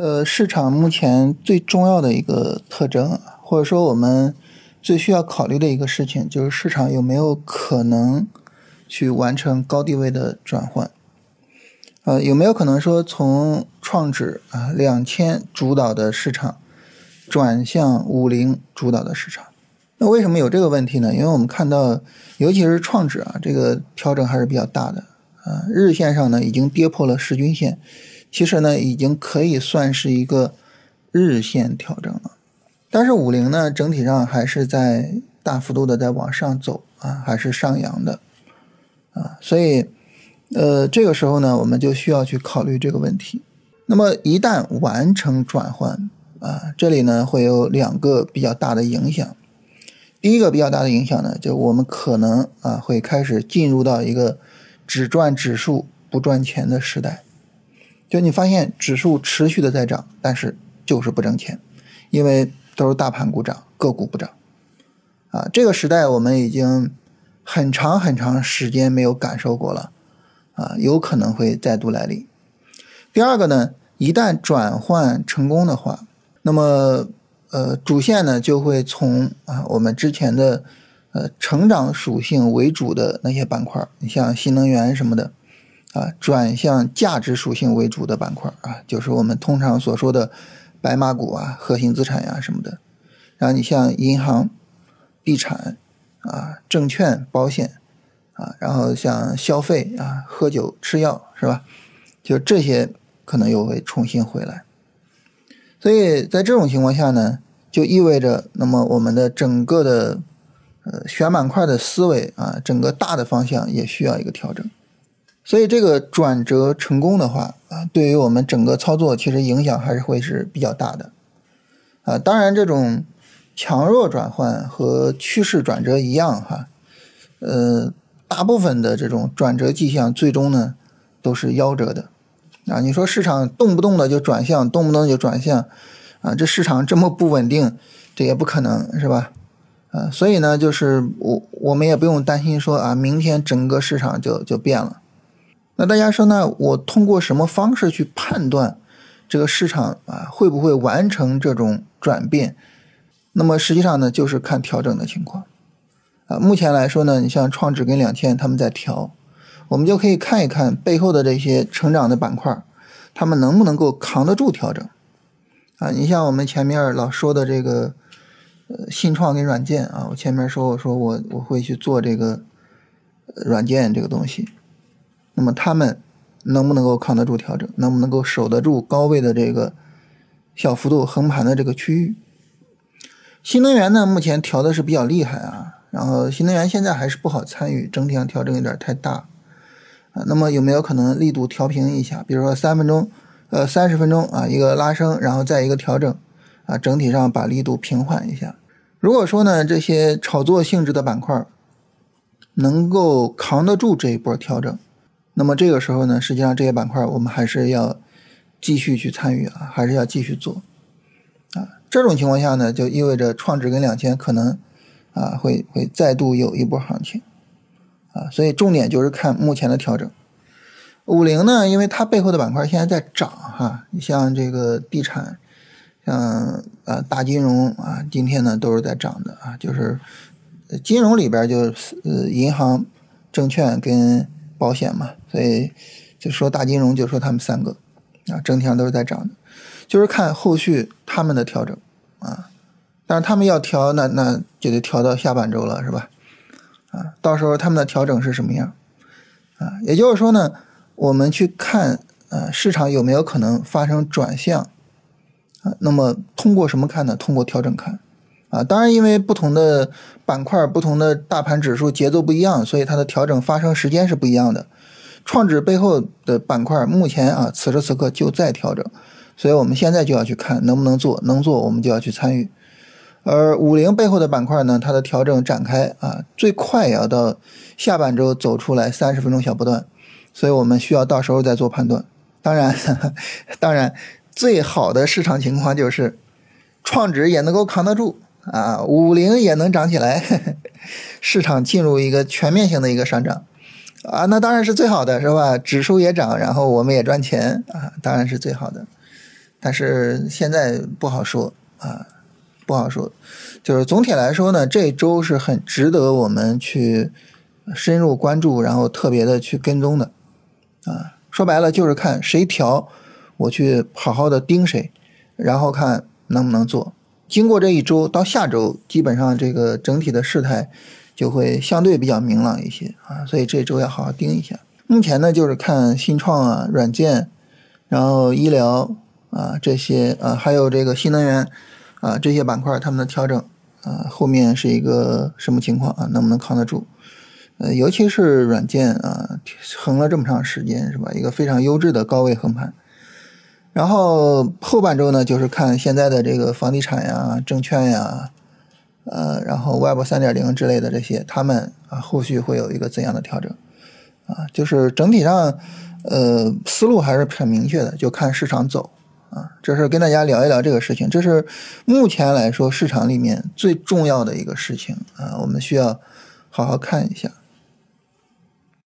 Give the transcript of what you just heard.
呃，市场目前最重要的一个特征，或者说我们最需要考虑的一个事情，就是市场有没有可能去完成高低位的转换。呃，有没有可能说从创指啊两千主导的市场转向五零主导的市场？那为什么有这个问题呢？因为我们看到，尤其是创指啊，这个调整还是比较大的啊，日线上呢已经跌破了十均线。其实呢，已经可以算是一个日线调整了，但是五零呢，整体上还是在大幅度的在往上走啊，还是上扬的啊，所以呃，这个时候呢，我们就需要去考虑这个问题。那么一旦完成转换啊，这里呢会有两个比较大的影响。第一个比较大的影响呢，就我们可能啊会开始进入到一个只赚指数不赚钱的时代。就你发现指数持续的在涨，但是就是不挣钱，因为都是大盘股涨，个股不涨，啊，这个时代我们已经很长很长时间没有感受过了，啊，有可能会再度来临。第二个呢，一旦转换成功的话，那么呃，主线呢就会从啊我们之前的呃成长属性为主的那些板块，你像新能源什么的。啊，转向价值属性为主的板块啊，就是我们通常所说的白马股啊、核心资产呀什么的。然后你像银行、地产啊、证券、保险啊，然后像消费啊、喝酒、吃药是吧？就这些可能又会重新回来。所以在这种情况下呢，就意味着那么我们的整个的呃选板块的思维啊，整个大的方向也需要一个调整。所以这个转折成功的话啊，对于我们整个操作其实影响还是会是比较大的，啊，当然这种强弱转换和趋势转折一样哈，呃，大部分的这种转折迹象最终呢都是夭折的，啊，你说市场动不动的就转向，动不动就转向，啊，这市场这么不稳定，这也不可能是吧？啊，所以呢，就是我我们也不用担心说啊，明天整个市场就就变了。那大家说呢？我通过什么方式去判断这个市场啊会不会完成这种转变？那么实际上呢，就是看调整的情况啊。目前来说呢，你像创指跟两千他们在调，我们就可以看一看背后的这些成长的板块，他们能不能够扛得住调整啊？你像我们前面老说的这个呃信创跟软件啊，我前面说我说我我会去做这个软件这个东西。那么他们能不能够扛得住调整？能不能够守得住高位的这个小幅度横盘的这个区域？新能源呢，目前调的是比较厉害啊。然后新能源现在还是不好参与，整体上调整有点太大啊。那么有没有可能力度调平一下？比如说三分钟，呃，三十分钟啊，一个拉升，然后再一个调整啊，整体上把力度平缓一下。如果说呢，这些炒作性质的板块能够扛得住这一波调整。那么这个时候呢，实际上这些板块我们还是要继续去参与啊，还是要继续做啊。这种情况下呢，就意味着创指跟两千可能啊会会再度有一波行情啊。所以重点就是看目前的调整。五零呢，因为它背后的板块现在在涨哈，你像这个地产，像啊大金融啊，今天呢都是在涨的啊，就是金融里边就呃银行、证券跟。保险嘛，所以就说大金融，就说他们三个啊，整体上都是在涨的，就是看后续他们的调整啊。但是他们要调，那那就得调到下半周了，是吧？啊，到时候他们的调整是什么样啊？也就是说呢，我们去看啊，市场有没有可能发生转向啊？那么通过什么看呢？通过调整看。啊，当然，因为不同的板块、不同的大盘指数节奏不一样，所以它的调整发生时间是不一样的。创指背后的板块目前啊，此时此刻就在调整，所以我们现在就要去看能不能做，能做我们就要去参与。而五零背后的板块呢，它的调整展开啊，最快也要到下半周走出来三十分钟小波段，所以我们需要到时候再做判断。当然，当然，最好的市场情况就是创指也能够扛得住。啊，五零也能涨起来，市场进入一个全面性的一个上涨，啊，那当然是最好的，是吧？指数也涨，然后我们也赚钱，啊，当然是最好的。但是现在不好说啊，不好说。就是总体来说呢，这周是很值得我们去深入关注，然后特别的去跟踪的啊。说白了就是看谁调，我去好好的盯谁，然后看能不能做。经过这一周到下周，基本上这个整体的事态就会相对比较明朗一些啊，所以这周要好好盯一下。目前呢，就是看新创啊、软件，然后医疗啊这些啊，还有这个新能源啊这些板块，他们的调整啊，后面是一个什么情况啊？能不能扛得住？呃，尤其是软件啊，横了这么长时间是吧？一个非常优质的高位横盘。然后后半周呢，就是看现在的这个房地产呀、证券呀，呃，然后 Web 三点零之类的这些，他们啊后续会有一个怎样的调整？啊，就是整体上，呃，思路还是很明确的，就看市场走啊。这是跟大家聊一聊这个事情，这是目前来说市场里面最重要的一个事情啊，我们需要好好看一下。